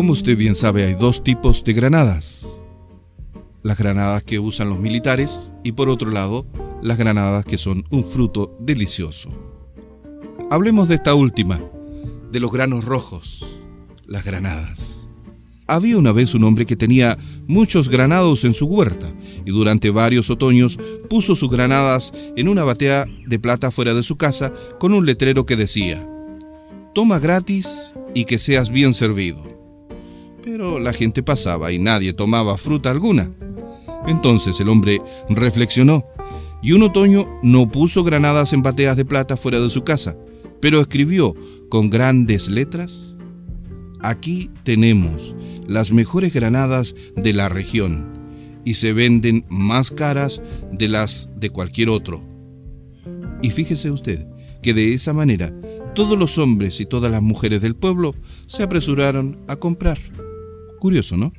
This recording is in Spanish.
Como usted bien sabe, hay dos tipos de granadas. Las granadas que usan los militares y por otro lado, las granadas que son un fruto delicioso. Hablemos de esta última, de los granos rojos, las granadas. Había una vez un hombre que tenía muchos granados en su huerta y durante varios otoños puso sus granadas en una batea de plata fuera de su casa con un letrero que decía, Toma gratis y que seas bien servido. Pero la gente pasaba y nadie tomaba fruta alguna. Entonces el hombre reflexionó y un otoño no puso granadas en bateas de plata fuera de su casa, pero escribió con grandes letras, Aquí tenemos las mejores granadas de la región y se venden más caras de las de cualquier otro. Y fíjese usted que de esa manera todos los hombres y todas las mujeres del pueblo se apresuraron a comprar. Curioso, ¿no?